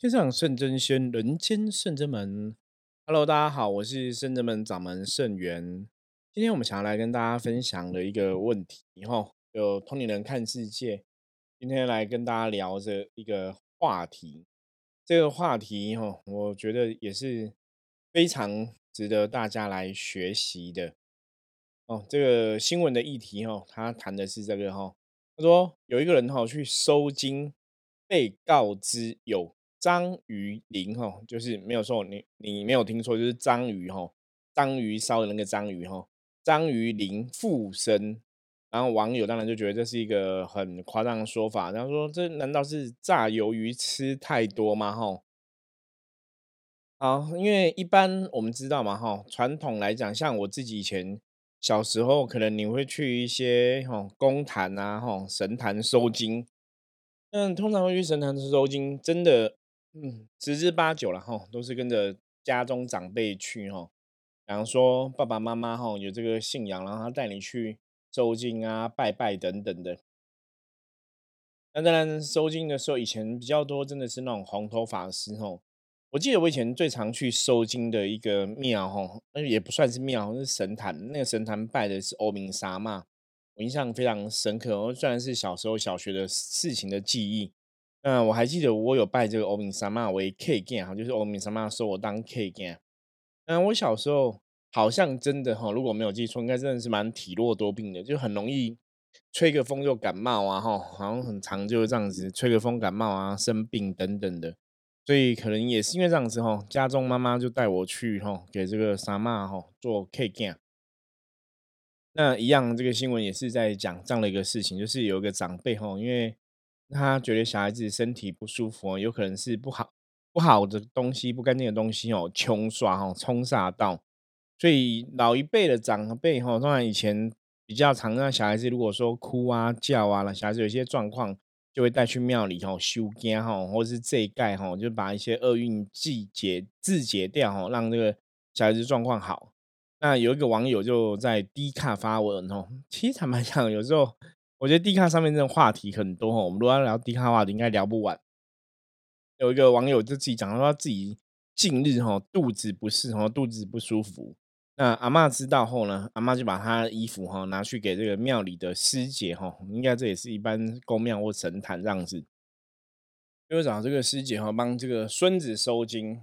天上圣真仙，人间圣真门。Hello，大家好，我是圣真门掌门圣元。今天我们想要来跟大家分享的一个问题，哈，有同龄人看世界。今天来跟大家聊着一个话题，这个话题，哈，我觉得也是非常值得大家来学习的。哦，这个新闻的议题，哈，他谈的是这个，哈，他说有一个人，哈，去收金，被告知有。章鱼鳞哈，就是没有错，你你没有听错，就是章鱼哈，章鱼烧的那个章鱼哈，章鱼鳞附身，然后网友当然就觉得这是一个很夸张的说法，然后说这难道是炸鱿鱼吃太多吗？哈，好，因为一般我们知道嘛，哈，传统来讲，像我自己以前小时候，可能你会去一些哈公坛啊，哈神坛收金，嗯，通常会去神坛收金，真的。嗯，十之八九了哈，都是跟着家中长辈去哈。比方说爸爸妈妈哈有这个信仰，然后他带你去收金啊、拜拜等等的。那当然收金的时候，以前比较多真的是那种红头法师哈。我记得我以前最常去收金的一个庙哈，那也不算是庙，是神坛。那个神坛拜的是欧明沙嘛，我印象非常深刻。虽然是小时候小学的事情的记忆。嗯，我还记得我有拜这个欧明三妈为 K 干哈，就是欧明三妈收我当 K 干。嗯，我小时候好像真的哈，如果没有记错，应该真的是蛮体弱多病的，就很容易吹个风就感冒啊哈，好像很长就是这样子，吹个风感冒啊，生病等等的。所以可能也是因为这样子哈，家中妈妈就带我去哈，给这个三妈哈做 K 干。那一样，这个新闻也是在讲这样的一个事情，就是有一个长辈哈，因为。他觉得小孩子身体不舒服哦，有可能是不好不好的东西、不干净的东西哦，冲刷哦，冲煞到。所以老一辈的长辈哈，当然以前比较常让小孩子如果说哭啊、叫啊了，小孩子有一些状况，就会带去庙里哈修根哈，或是这一盖哈，就把一些厄运季节自解掉哈，让这个小孩子状况好。那有一个网友就在低卡发文哦，其实坦白讲，有时候。我觉得 D 卡上面这种话题很多哈，我们如果要聊 D 卡话题，应该聊不完。有一个网友就自己讲说，他自己近日哈肚子不适哈，肚子不舒服。那阿妈知道后呢，阿妈就把他的衣服哈拿去给这个庙里的师姐哈，应该这也是一般公庙或神坛这样子，就找这个师姐哈帮这个孙子收金。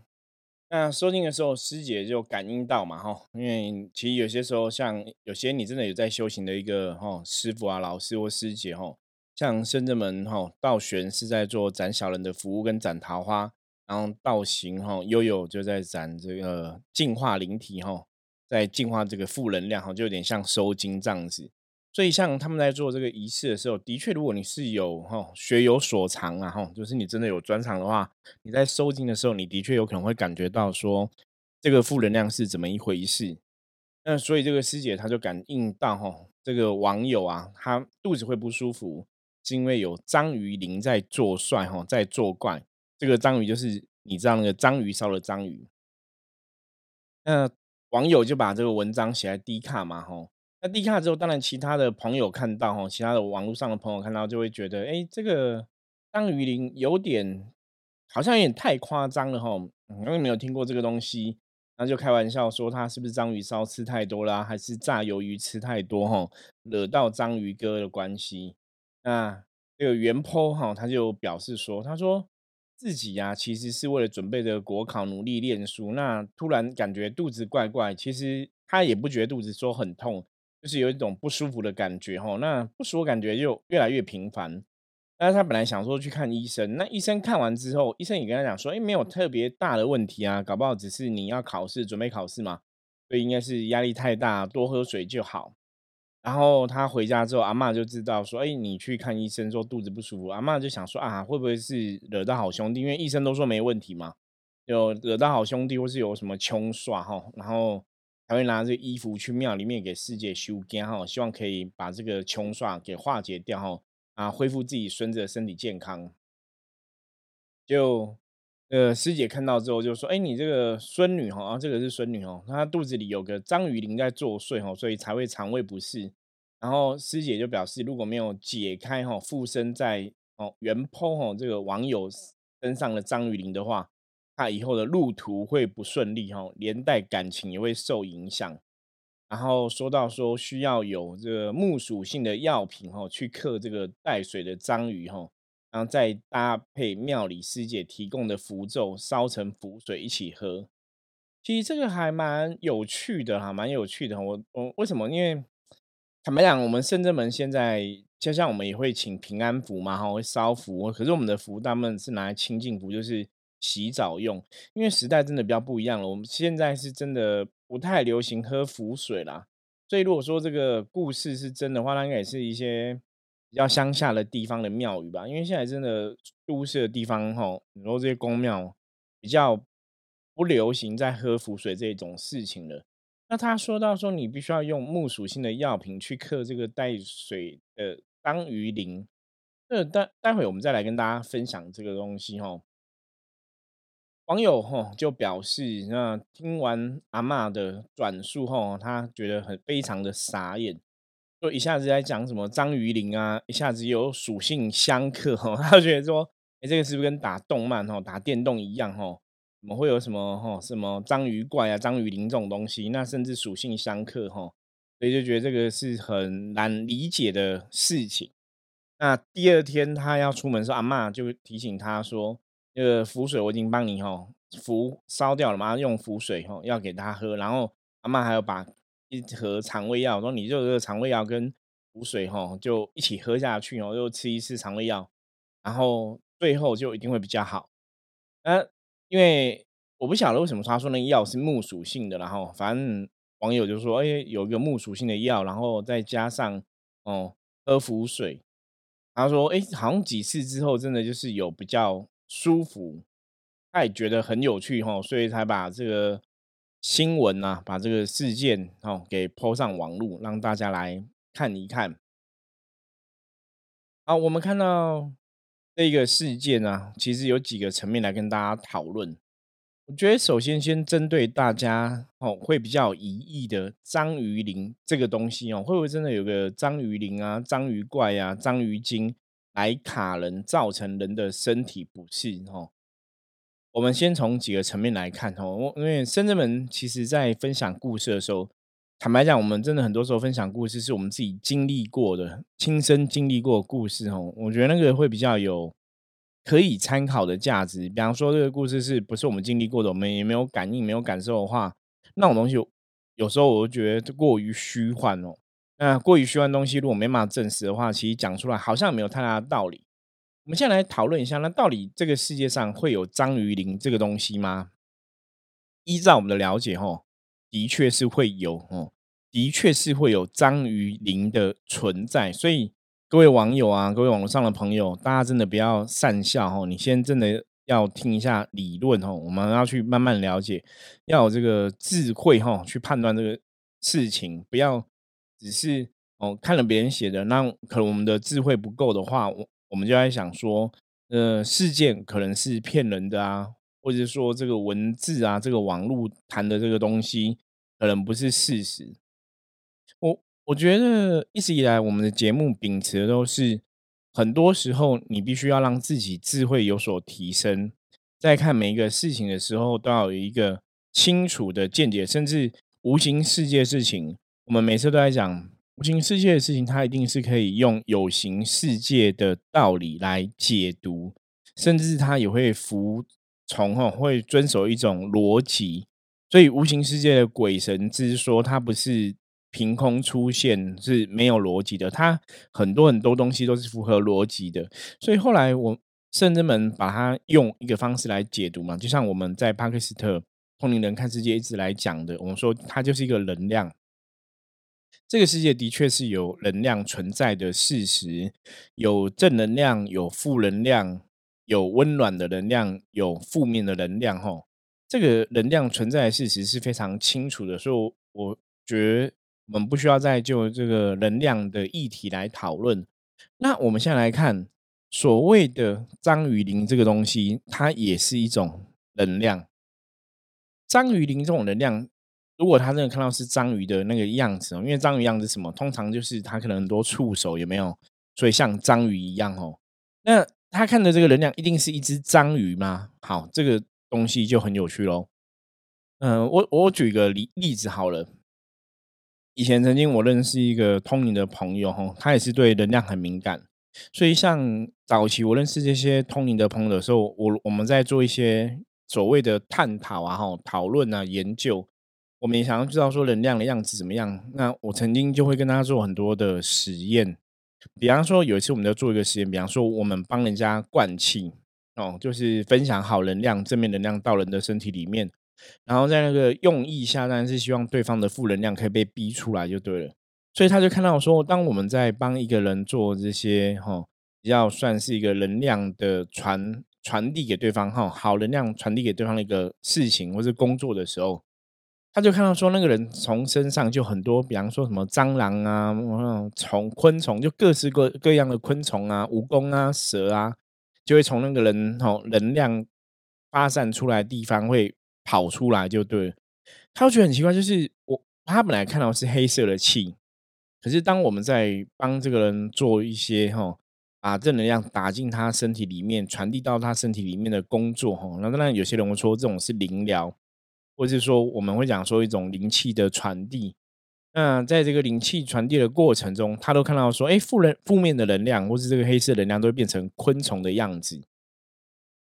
那收金的时候，师姐就感应到嘛，哈，因为其实有些时候，像有些你真的有在修行的一个哈师傅啊、老师或师姐哈，像深圳门哈道玄是在做斩小人的服务跟斩桃花，然后道行哈悠悠就在斩这个净化灵体哈，在净化这个负能量哈，就有点像收金这样子。所以，像他们在做这个仪式的时候，的确，如果你是有哈学有所长啊，哈，就是你真的有专长的话，你在收金的时候，你的确有可能会感觉到说这个负能量是怎么一回事。那所以这个师姐她就感应到哈，这个网友啊，他肚子会不舒服，是因为有章鱼鳞在作怪哈，在作怪。这个章鱼就是你知道那个章鱼烧的章鱼。那网友就把这个文章写在低卡嘛，哈。那低卡之后，当然其他的朋友看到哈，其他的网络上的朋友看到就会觉得，哎，这个章鱼鳞有点好像有点太夸张了哈，因为没有听过这个东西，那就开玩笑说他是不是章鱼烧吃太多啦，还是炸鱿鱼吃太多哈，惹到章鱼哥的关系。那这个袁坡哈，他就表示说，他说自己呀，其实是为了准备的国考努力练书，那突然感觉肚子怪怪，其实他也不觉得肚子说很痛。就是有一种不舒服的感觉哈，那不舒服感觉就越来越频繁。但是他本来想说去看医生，那医生看完之后，医生也跟他讲说，哎，没有特别大的问题啊，搞不好只是你要考试，准备考试嘛，所以应该是压力太大，多喝水就好。然后他回家之后，阿妈就知道说，哎，你去看医生说肚子不舒服，阿妈就想说啊，会不会是惹到好兄弟？因为医生都说没问题嘛，有惹到好兄弟或是有什么穷耍哈，然后。还会拿这衣服去庙里面给师姐修根哈，希望可以把这个穷煞给化解掉哈，啊，恢复自己孙子的身体健康。就呃师姐看到之后就说：“哎，你这个孙女哈，啊，这个是孙女哦，她肚子里有个章鱼鳞在作祟哈，所以才会肠胃不适。”然后师姐就表示，如果没有解开哈附身在哦原剖哈这个网友登上了章鱼鳞的话，他以后的路途会不顺利哈，连带感情也会受影响。然后说到说需要有这个木属性的药品哈，去克这个带水的章鱼哈，然后再搭配庙里师姐提供的符咒，烧成符水一起喝。其实这个还蛮有趣的哈，蛮有趣的。我我为什么？因为坦白讲，我们深圳门现在就像我们也会请平安符嘛，哈，会烧符。可是我们的符大部分是拿来清净符，就是洗澡用。因为时代真的比较不一样了，我们现在是真的不太流行喝符水啦。所以如果说这个故事是真的话，那应该也是一些比较乡下的地方的庙宇吧。因为现在真的都市的地方，哈，很多这些宫庙比较。不流行在喝符水这种事情了。那他说到说，你必须要用木属性的药品去克这个带水的当鱼鳞。那待待会我们再来跟大家分享这个东西哈。网友哈就表示，那听完阿妈的转述后，他觉得很非常的傻眼，就一下子在讲什么章鱼鳞啊，一下子有属性相克哈，他觉得说，哎，这个是不是跟打动漫哈、打电动一样哈？怎么会有什么哈什么章鱼怪啊、章鱼鳞这种东西？那甚至属性相克哈，所以就觉得这个是很难理解的事情。那第二天他要出门的时候，阿妈就提醒他说：“那个符水我已经帮你哈符烧掉了嘛，用符水哈要给他喝。”然后阿妈还有把一盒肠胃药说：“你就这个肠胃药跟符水哈就一起喝下去哦，又吃一次肠胃药，然后最后就一定会比较好。”那因为我不晓得为什么他说那个药是木属性的，然后反正网友就说，哎，有一个木属性的药，然后再加上哦喝符水，他说，哎，好像几次之后真的就是有比较舒服，他也觉得很有趣哈，所以才把这个新闻啊，把这个事件哦给抛上网络，让大家来看一看。好，我们看到。这个事件呢，其实有几个层面来跟大家讨论。我觉得首先先针对大家哦，会比较有疑义的章鱼鳞这个东西哦，会不会真的有个章鱼鳞啊、章鱼怪啊、章鱼精来卡人，造成人的身体不适？哦，我们先从几个层面来看哦，因为深圳们其实在分享故事的时候。坦白讲，我们真的很多时候分享故事，是我们自己经历过的、亲身经历过的故事哦。我觉得那个会比较有可以参考的价值。比方说，这个故事是不是我们经历过的，我们也没有感应、没有感受的话，那种东西有时候我就觉得过于虚幻哦。那过于虚幻东西，如果没办法证实的话，其实讲出来好像没有太大的道理。我们现在来讨论一下，那到底这个世界上会有章鱼鳞这个东西吗？依照我们的了解，哈。的确是会有哦，的确是会有章鱼鳞的存在，所以各位网友啊，各位网络上的朋友，大家真的不要善笑哦，你先真的要听一下理论哦，我们要去慢慢了解，要有这个智慧哈，去判断这个事情，不要只是哦看了别人写的，那可能我们的智慧不够的话，我我们就在想说，呃，事件可能是骗人的啊，或者说这个文字啊，这个网络谈的这个东西。可能不是事实。我我觉得一直以来我们的节目秉持的都是，很多时候你必须要让自己智慧有所提升，在看每一个事情的时候，都要有一个清楚的见解。甚至无形世界事情，我们每次都在讲无形世界的事情，它一定是可以用有形世界的道理来解读，甚至它也会服从哈，会遵守一种逻辑。所以无形世界的鬼神之说，它不是凭空出现，是没有逻辑的。它很多很多东西都是符合逻辑的。所以后来我圣人们把它用一个方式来解读嘛，就像我们在帕克斯特通灵人看世界一直来讲的，我们说它就是一个能量。这个世界的确是有能量存在的事实，有正能量，有负能量，有温暖的能量，有负面的能量，吼。这个能量存在的事实是非常清楚的，所以我觉得我们不需要再就这个能量的议题来讨论。那我们现在来看所谓的章鱼鳞这个东西，它也是一种能量。章鱼鳞这种能量，如果他真的看到是章鱼的那个样子，因为章鱼样子什么，通常就是它可能很多触手，有没有？所以像章鱼一样哦。那他看的这个能量一定是一只章鱼吗？好，这个东西就很有趣喽。嗯，我我举个例例子好了。以前曾经我认识一个通灵的朋友哈，他也是对能量很敏感，所以像早期我认识这些通灵的朋友的时候，我我们在做一些所谓的探讨啊、哈讨论啊、研究，我们也想要知道说能量的样子怎么样。那我曾经就会跟他做很多的实验，比方说有一次我们要做一个实验，比方说我们帮人家灌气哦，就是分享好能量、正面能量到人的身体里面。然后在那个用意下，当然是希望对方的负能量可以被逼出来就对了。所以他就看到说，当我们在帮一个人做这些哈，比较算是一个能量的传传递给对方哈，好能量传递给对方的一个事情或是工作的时候，他就看到说，那个人从身上就很多，比方说什么蟑螂啊、虫、昆虫，就各式各各样的昆虫啊、蜈蚣啊、蛇啊，就会从那个人哈能量发散出来的地方会。跑出来就对，他就觉得很奇怪，就是我他本来看到是黑色的气，可是当我们在帮这个人做一些哈，把正能量打进他身体里面，传递到他身体里面的工作哈，那当然有些人会说这种是灵疗，或者是说我们会讲说一种灵气的传递。那在这个灵气传递的过程中，他都看到说，哎，负能负面的能量或是这个黑色能量都会变成昆虫的样子。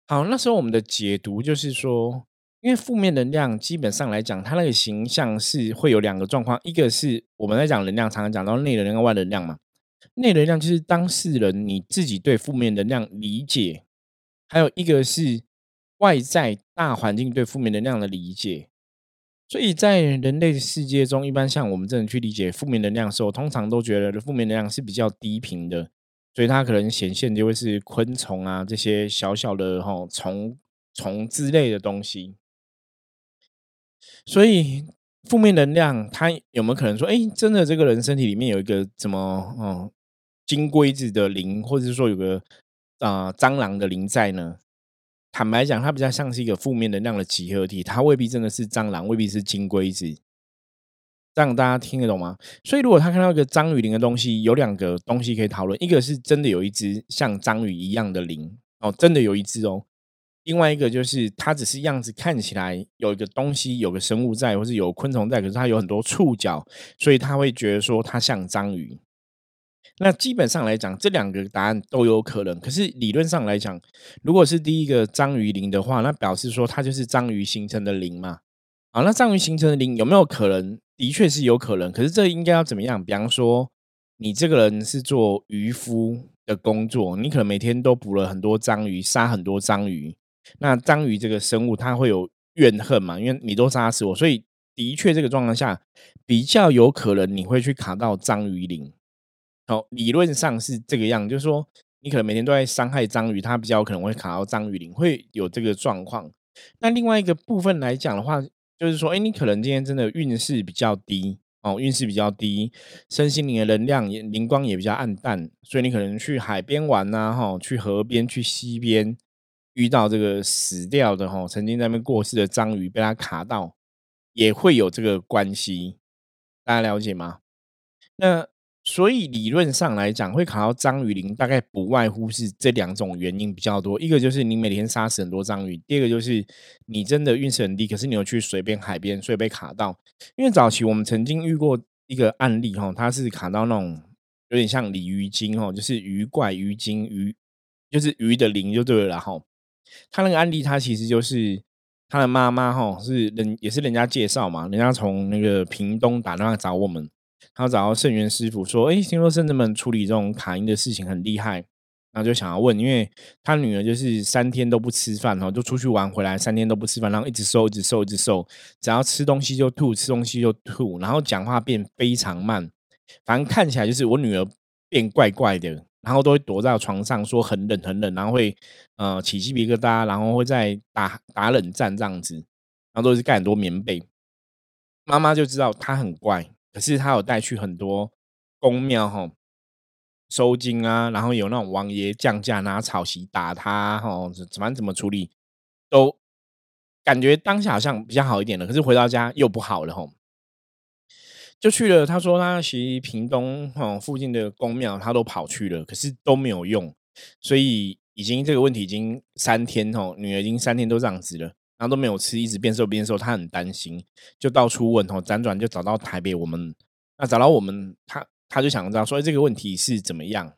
好，那时候我们的解读就是说。因为负面能量基本上来讲，它那个形象是会有两个状况，一个是我们在讲能量，常常讲到内能量、外能量嘛。内能量就是当事人你自己对负面能量理解，还有一个是外在大环境对负面能量的理解。所以在人类世界中，一般像我们这种去理解负面能量的时候，通常都觉得负面能量是比较低频的，所以它可能显现就会是昆虫啊这些小小的哈虫虫之类的东西。所以负面能量，它有没有可能说，哎，真的这个人身体里面有一个怎么，哦，金龟子的灵，或者是说有个啊蟑螂的灵在呢？坦白讲，它比较像是一个负面能量的集合体，它未必真的是蟑螂，未必是金龟子。这样大家听得懂吗？所以如果他看到一个章鱼鳞的东西，有两个东西可以讨论，一个是真的有一只像章鱼一样的鳞，哦，真的有一只哦。另外一个就是它只是样子看起来有一个东西，有个生物在，或是有昆虫在，可是它有很多触角，所以他会觉得说它像章鱼。那基本上来讲，这两个答案都有可能。可是理论上来讲，如果是第一个章鱼鳞的话，那表示说它就是章鱼形成的鳞嘛？啊，那章鱼形成的鳞有没有可能？的确是有可能。可是这应该要怎么样？比方说，你这个人是做渔夫的工作，你可能每天都捕了很多章鱼，杀很多章鱼。那章鱼这个生物，它会有怨恨嘛？因为你都杀死我，所以的确这个状况下比较有可能你会去卡到章鱼鳞。好，理论上是这个样，就是说你可能每天都在伤害章鱼，它比较可能会卡到章鱼鳞，会有这个状况。那另外一个部分来讲的话，就是说，哎，你可能今天真的运势比较低哦，运势比较低，身心灵的能量也灵光也比较暗淡，所以你可能去海边玩呐，哈，去河边、去溪边。遇到这个死掉的哈，曾经在那边过世的章鱼被它卡到，也会有这个关系，大家了解吗？那所以理论上来讲，会卡到章鱼鳞，大概不外乎是这两种原因比较多。一个就是你每天杀死很多章鱼，第二个就是你真的运势很低，可是你有去随便、海边，所以被卡到。因为早期我们曾经遇过一个案例哈，它是卡到那种有点像鲤鱼精哦，就是鱼怪、鱼精、鱼就是鱼的鳞就对了哈。他那个案例，他其实就是他的妈妈哈，是人也是人家介绍嘛，人家从那个屏东打电话找我们，他找到圣元师傅说，哎，听说圣人们处理这种卡音的事情很厉害，然后就想要问，因为他女儿就是三天都不吃饭哈，就出去玩回来三天都不吃饭，然后一直瘦，一直瘦，一直瘦，只要吃东西就吐，吃东西就吐，然后讲话变非常慢，反正看起来就是我女儿变怪怪的。然后都会躲在床上说很冷很冷，然后会呃起鸡皮疙瘩，然后会在打打冷战这样子，然后都是盖很多棉被。妈妈就知道他很怪，可是他有带去很多宫庙哈收金啊，然后有那种王爷降价拿草席打他哈，怎么怎么处理都感觉当下好像比较好一点了，可是回到家又不好了哈。就去了，他说他其实屏东哈附近的宫庙他都跑去了，可是都没有用，所以已经这个问题已经三天哦，女儿已经三天都这样子了，然后都没有吃，一直变瘦变瘦，他很担心，就到处问哦，辗转就找到台北，我们那找到我们，他他就想知道说这个问题是怎么样。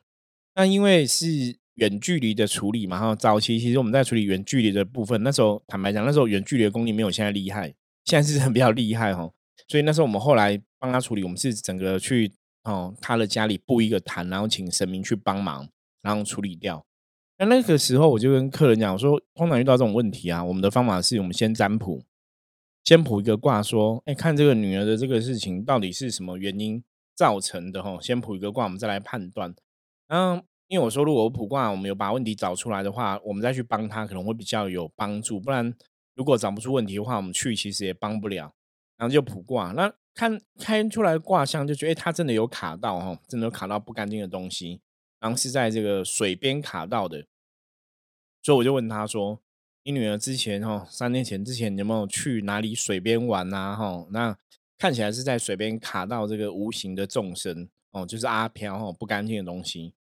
那因为是远距离的处理嘛，哈，早期其实我们在处理远距离的部分，那时候坦白讲，那时候远距离的功力没有现在厉害，现在是很比较厉害哈，所以那时候我们后来帮他处理，我们是整个去哦他的家里布一个坛，然后请神明去帮忙，然后处理掉。那那个时候我就跟客人讲我说，通常遇到这种问题啊，我们的方法是我们先占卜，先卜一个卦，说，哎，看这个女儿的这个事情到底是什么原因造成的哈，先卜一个卦，我们再来判断。然后因为我说，如果我卜卦，我们有把问题找出来的话，我们再去帮他可能会比较有帮助。不然如果找不出问题的话，我们去其实也帮不了。然后就卜卦，那看开出来卦象，就觉得哎，他真的有卡到哈，真的有卡到不干净的东西。然后是在这个水边卡到的，所以我就问他说：“你女儿之前哈，三年前之前有没有去哪里水边玩啊？哈，那看起来是在水边卡到这个无形的众生哦，就是阿飘哈，不干净的东西。”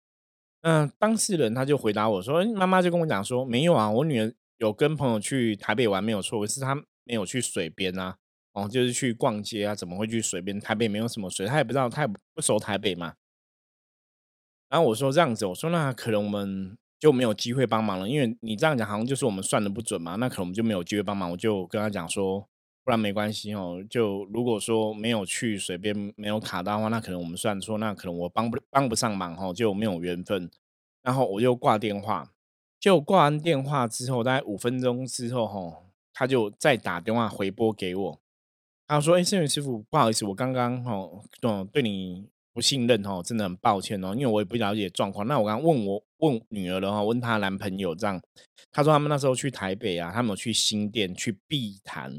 那当事人他就回答我说：“妈妈就跟我讲说，没有啊，我女儿有跟朋友去台北玩没有错，是她没有去水边啊，哦，就是去逛街啊，怎么会去水边？台北没有什么水，她也不知道，她也不熟台北嘛。”然后我说这样子，我说那可能我们就没有机会帮忙了，因为你这样讲好像就是我们算的不准嘛，那可能我们就没有机会帮忙。我就跟他讲说，不然没关系哦，就如果说没有去水边没有卡到的话，那可能我们算说那可能我帮不帮不上忙哈，就没有缘分。然后我就挂电话，就挂完电话之后，大概五分钟之后哈，他就再打电话回拨给我，他说：“哎，圣元师傅，不好意思，我刚刚哦，对你。”不信任哦，真的很抱歉哦，因为我也不了解状况。那我刚刚问我问女儿的话，问她男朋友这样，她说他们那时候去台北啊，他们有去新店去碧潭，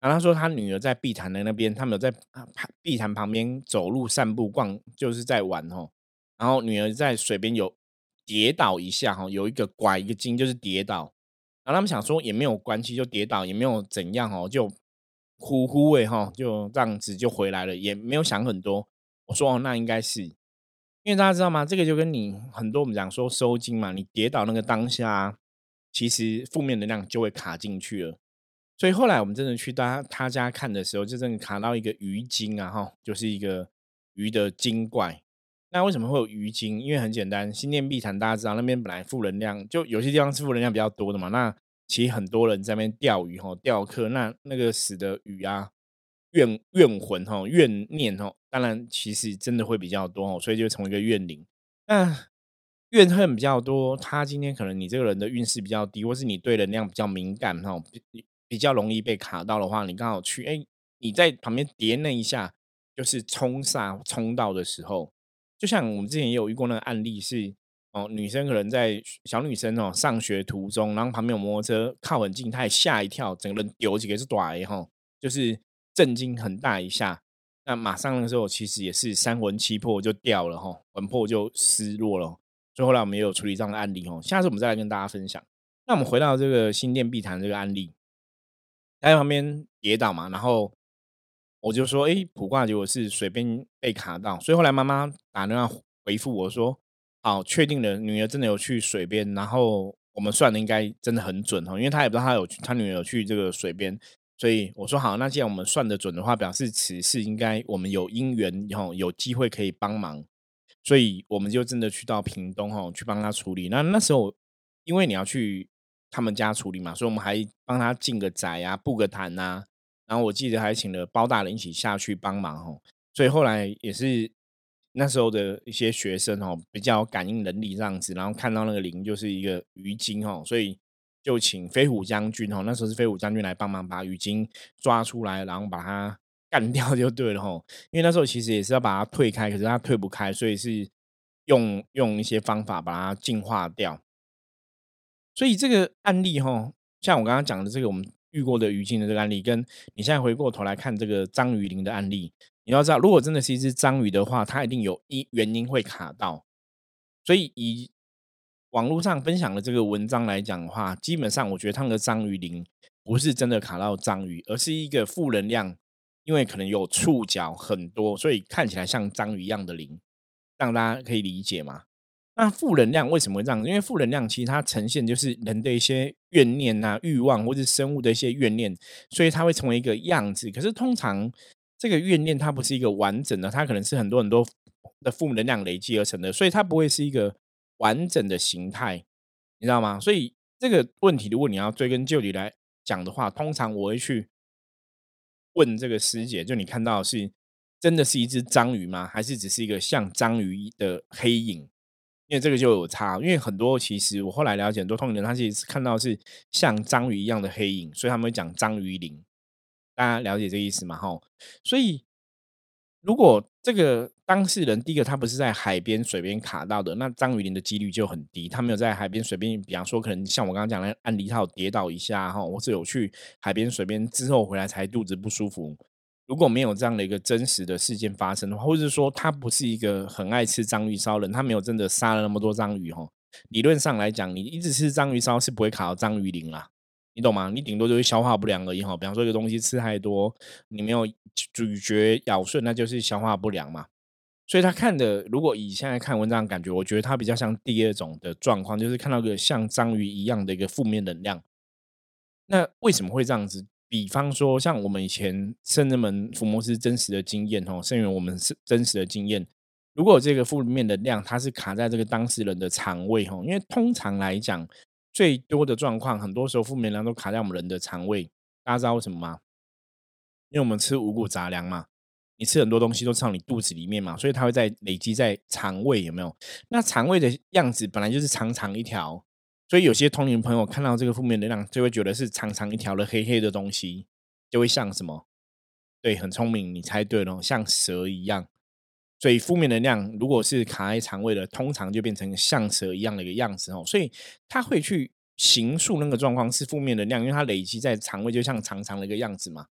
然后她说她女儿在碧潭的那边，他们有在碧潭旁边走路散步逛，就是在玩哦。然后女儿在水边有跌倒一下哈，有一个拐一个筋，就是跌倒。然后他们想说也没有关系，就跌倒也没有怎样哦，就呼呼诶哈，就这样子就回来了，也没有想很多。我说哦，那应该是，因为大家知道吗？这个就跟你很多我们讲说收金嘛，你跌倒那个当下，其实负面能量就会卡进去了。所以后来我们真的去他他家看的时候，就真的卡到一个鱼精啊，哈，就是一个鱼的精怪。那为什么会有鱼精？因为很简单，新店碧潭大家知道那边本来负能量，就有些地方是负能量比较多的嘛。那其实很多人在那边钓鱼哈，钓客，那那个死的鱼啊。怨怨魂哈，怨念哈，当然其实真的会比较多哦，所以就成为一个怨灵。那怨恨比较多，他今天可能你这个人的运势比较低，或是你对能量比较敏感哈，比比较容易被卡到的话，你刚好去哎，你在旁边叠那一下，就是冲煞冲到的时候，就像我们之前也有遇过那个案例是哦，女生可能在小女生哦上学途中，然后旁边有摩托车靠很近，她也吓一跳，整个人丢几个是短哈，就是。震惊很大一下，那马上的时候其实也是三魂七魄就掉了哈，魂魄就失落了。所以后来我们也有处理这样的案例哦，下次我们再来跟大家分享。那我们回到这个心电碧潭这个案例，他在旁边跌倒嘛，然后我就说，哎，卜卦结果是水边被卡到，所以后来妈妈打电话回复我说，好，确定了，女儿真的有去水边，然后我们算的应该真的很准哦，因为她也不知道她有他女儿有去这个水边。所以我说好，那既然我们算得准的话，表示此事应该我们有姻缘，然后有机会可以帮忙，所以我们就真的去到屏东哈，去帮他处理。那那时候因为你要去他们家处理嘛，所以我们还帮他进个宅啊，布个坛啊，然后我记得还请了包大人一起下去帮忙哈。所以后来也是那时候的一些学生哦，比较感应能力这样子，然后看到那个灵就是一个鱼精哦，所以。就请飞虎将军哦，那时候是飞虎将军来帮忙把鱼精抓出来，然后把它 干掉就对了吼。因为那时候其实也是要把它退开，可是它退不开，所以是用用一些方法把它净化掉。所以这个案例吼，像我刚刚讲的这个我们遇过的鱼精的这个案例，跟你现在回过头来看这个章鱼鳞的案例，你要知道，如果真的是一只章鱼的话，它一定有一原因会卡到，所以以。网络上分享的这个文章来讲的话，基本上我觉得他们的章鱼鳞不是真的卡到章鱼，而是一个负能量，因为可能有触角很多，所以看起来像章鱼一样的鳞，让大家可以理解吗？那负能量为什么会这样？因为负能量其实它呈现就是人的一些怨念啊、欲望，或是生物的一些怨念，所以它会成为一个样子。可是通常这个怨念它不是一个完整的，它可能是很多很多的负能量累积而成的，所以它不会是一个完整的形态，你知道吗？所以这个问题，如果你要追根究底来讲的话，通常我会去问这个师姐，就你看到是真的是一只章鱼吗？还是只是一个像章鱼的黑影？因为这个就有差，因为很多其实我后来了解，很多通灵人他其实看到是像章鱼一样的黑影，所以他们会讲章鱼灵。大家了解这个意思吗？哈，所以如果这个当事人第一个他不是在海边水边卡到的，那章鱼鳞的几率就很低。他没有在海边水边，比方说可能像我刚刚讲的案例，他有跌倒一下哈，或是有去海边水边之后回来才肚子不舒服。如果没有这样的一个真实的事件发生的话，或者是说他不是一个很爱吃章鱼烧人，他没有真的杀了那么多章鱼哈。理论上来讲，你一直吃章鱼烧是不会卡到章鱼鳞啦，你懂吗？你顶多就是消化不良而已哈。比方说一个东西吃太多，你没有咀嚼咬顺，那就是消化不良嘛。所以他看的，如果以现在看文章感觉，我觉得他比较像第二种的状况，就是看到个像章鱼一样的一个负面能量。那为什么会这样子？比方说，像我们以前圣人们福摩斯真实的经验哦，圣人我们是真实的经验。如果这个负面的量它是卡在这个当事人的肠胃哈，因为通常来讲，最多的状况，很多时候负面量都卡在我们人的肠胃。大家知道为什么吗？因为我们吃五谷杂粮嘛，你吃很多东西都吃到你肚子里面嘛，所以它会在累积在肠胃，有没有？那肠胃的样子本来就是长长一条。所以有些同龄朋友看到这个负面能量，就会觉得是长长一条的黑黑的东西，就会像什么？对，很聪明，你猜对了，像蛇一样。所以负面能量如果是卡在肠胃的，通常就变成像蛇一样的一个样子哦。所以它会去形塑那个状况是负面能量，因为它累积在肠胃，就像长长的一个样子嘛。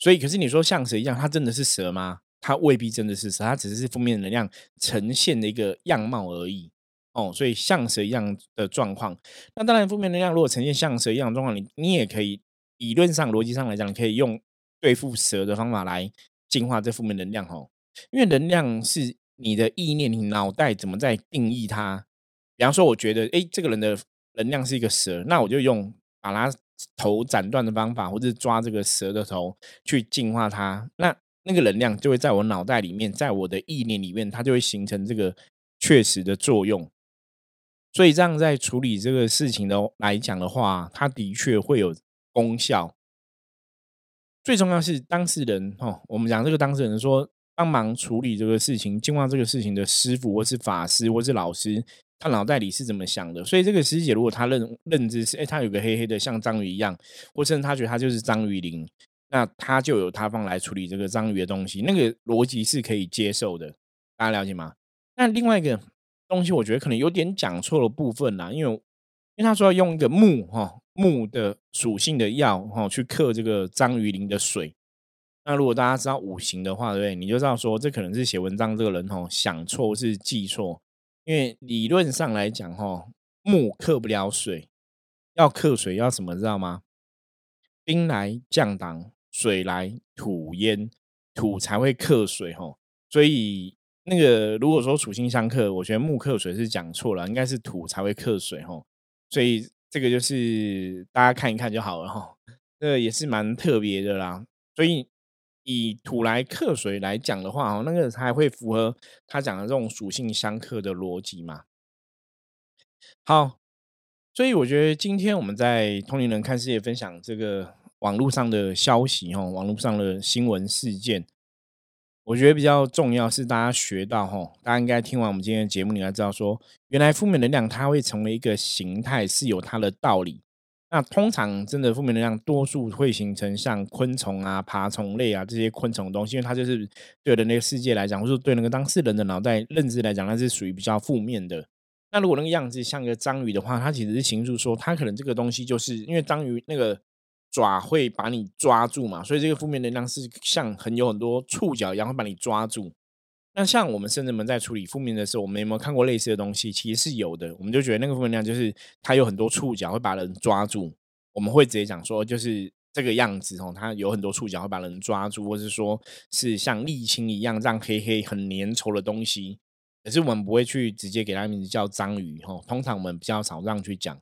所以，可是你说像蛇一样，它真的是蛇吗？它未必真的是蛇，它只是负面能量呈现的一个样貌而已。哦，所以像蛇一样的状况，那当然负面能量如果呈现像蛇一样的状况，你你也可以理论上逻辑上来讲，可以用对付蛇的方法来净化这负面能量哦。因为能量是你的意念，你脑袋怎么在定义它？比方说，我觉得哎，这个人的能量是一个蛇，那我就用把它头斩断的方法，或者抓这个蛇的头去净化它，那那个能量就会在我脑袋里面，在我的意念里面，它就会形成这个确实的作用。所以这样在处理这个事情的来讲的话，它的确会有功效。最重要是当事人哦，我们讲这个当事人说帮忙处理这个事情、净化这个事情的师傅或是法师或是老师，他脑袋里是怎么想的？所以这个师姐如果他认认知是，哎，他有个黑黑的像章鱼一样，或甚至他觉得他就是章鱼灵，那他就有他方来处理这个章鱼的东西，那个逻辑是可以接受的。大家了解吗？那另外一个。东西我觉得可能有点讲错了部分啦，因为因为他说要用一个木哈木的属性的药哈去克这个章鱼鳞的水。那如果大家知道五行的话，对不对？你就知道说这可能是写文章这个人哦想错是记错，因为理论上来讲哦木克不了水，要克水要什么知道吗？兵来将挡，水来土淹，土才会克水哈，所以。那个如果说属性相克，我觉得木克水是讲错了，应该是土才会克水哈，所以这个就是大家看一看就好了哈，这个也是蛮特别的啦。所以以土来克水来讲的话，哦，那个才会符合他讲的这种属性相克的逻辑嘛。好，所以我觉得今天我们在通灵人看世界分享这个网络上的消息哦，网络上的新闻事件。我觉得比较重要是大家学到哈，大家应该听完我们今天的节目，你应该知道说，原来负面能量它会成为一个形态是有它的道理。那通常真的负面能量多数会形成像昆虫啊、爬虫类啊这些昆虫的东西，因为它就是对的那个世界来讲，或者对那个当事人的脑袋认知来讲，那是属于比较负面的。那如果那个样子像个章鱼的话，它其实是形容说，它可能这个东西就是因为章鱼那个。爪会把你抓住嘛，所以这个负面能量是像很有很多触角一样会把你抓住。那像我们甚至们在处理负面的时候，我们有没有看过类似的东西？其实是有的。我们就觉得那个负面能量就是它有很多触角会把人抓住。我们会直接讲说，就是这个样子哦，它有很多触角会把人抓住，或是说是像沥青一样这样黑黑很粘稠的东西。可是我们不会去直接给它名字叫章鱼哦。通常我们比较少这样去讲。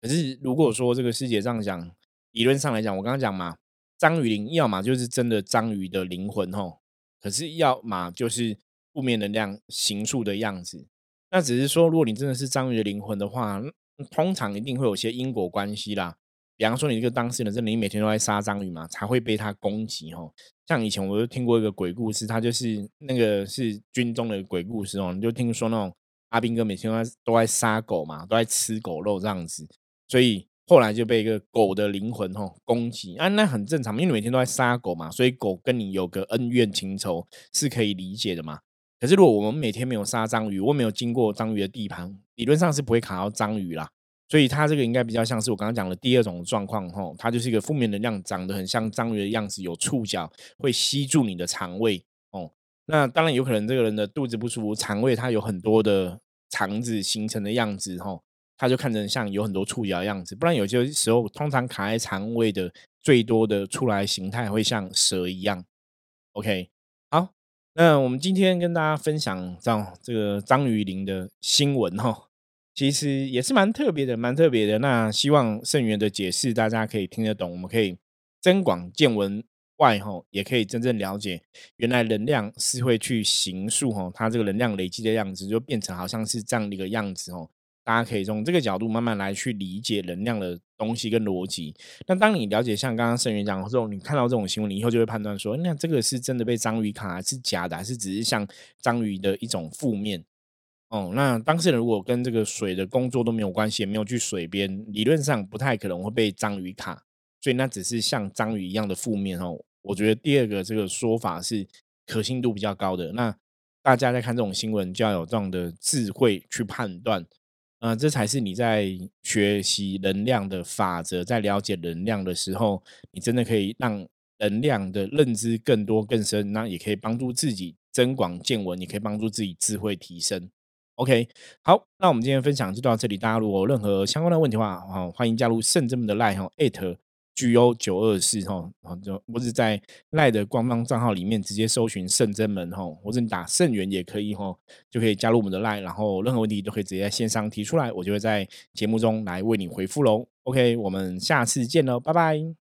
可是如果说这个世界上讲，理论上来讲，我刚刚讲嘛，章鱼灵要么就是真的章鱼的灵魂哦，可是要么就是负面能量形塑的样子。那只是说，如果你真的是章鱼的灵魂的话，通常一定会有些因果关系啦。比方说，你这个当事人真的你每天都在杀章鱼嘛，才会被他攻击哦。像以前我就听过一个鬼故事，他就是那个是军中的鬼故事哦。你就听说那种阿兵哥每天都在都在杀狗嘛，都在吃狗肉这样子，所以后来就被一个狗的灵魂哦攻击啊，那很正常，因为每天都在杀狗嘛，所以狗跟你有个恩怨情仇是可以理解的嘛。可是如果我们每天没有杀章鱼，我没有经过章鱼的地盘，理论上是不会卡到章鱼啦。所以它这个应该比较像是我刚刚讲的第二种状况，吼，它就是一个负面能量，长得很像章鱼的样子，有触角，会吸住你的肠胃，哦，那当然有可能这个人的肚子不舒服，肠胃它有很多的肠子形成的样子，吼，它就看着像有很多触角的样子，不然有些时候通常卡在肠胃的最多的出来形态会像蛇一样，OK，那我们今天跟大家分享这样这个章鱼鳞的新闻，哈。其实也是蛮特别的，蛮特别的。那希望圣元的解释大家可以听得懂，我们可以增广见闻外，吼，也可以真正了解原来能量是会去形塑，吼，它这个能量累积的样子就变成好像是这样的一个样子，吼。大家可以从这个角度慢慢来去理解能量的东西跟逻辑。那当你了解像刚刚圣元讲的时候，你看到这种新闻，你以后就会判断说，那这个是真的被章鱼卡，还是假的，还是只是像章鱼的一种负面？哦，那当事人如果跟这个水的工作都没有关系，也没有去水边，理论上不太可能会被章鱼卡，所以那只是像章鱼一样的负面哦。我觉得第二个这个说法是可信度比较高的。那大家在看这种新闻，就要有这样的智慧去判断，啊，这才是你在学习能量的法则，在了解能量的时候，你真的可以让能量的认知更多更深，那也可以帮助自己增广见闻，也可以帮助自己智慧提升。OK，好，那我们今天分享就到这里。大家如果有任何相关的问题的话，哈，欢迎加入圣真门的 Line 哈，at GO 九二四哈，然后就或者在赖的官方账号里面直接搜寻圣真门哈，或者你打圣元也可以哈，就可以加入我们的赖然后任何问题都可以直接在线上提出来，我就会在节目中来为你回复喽。OK，我们下次见喽，拜拜。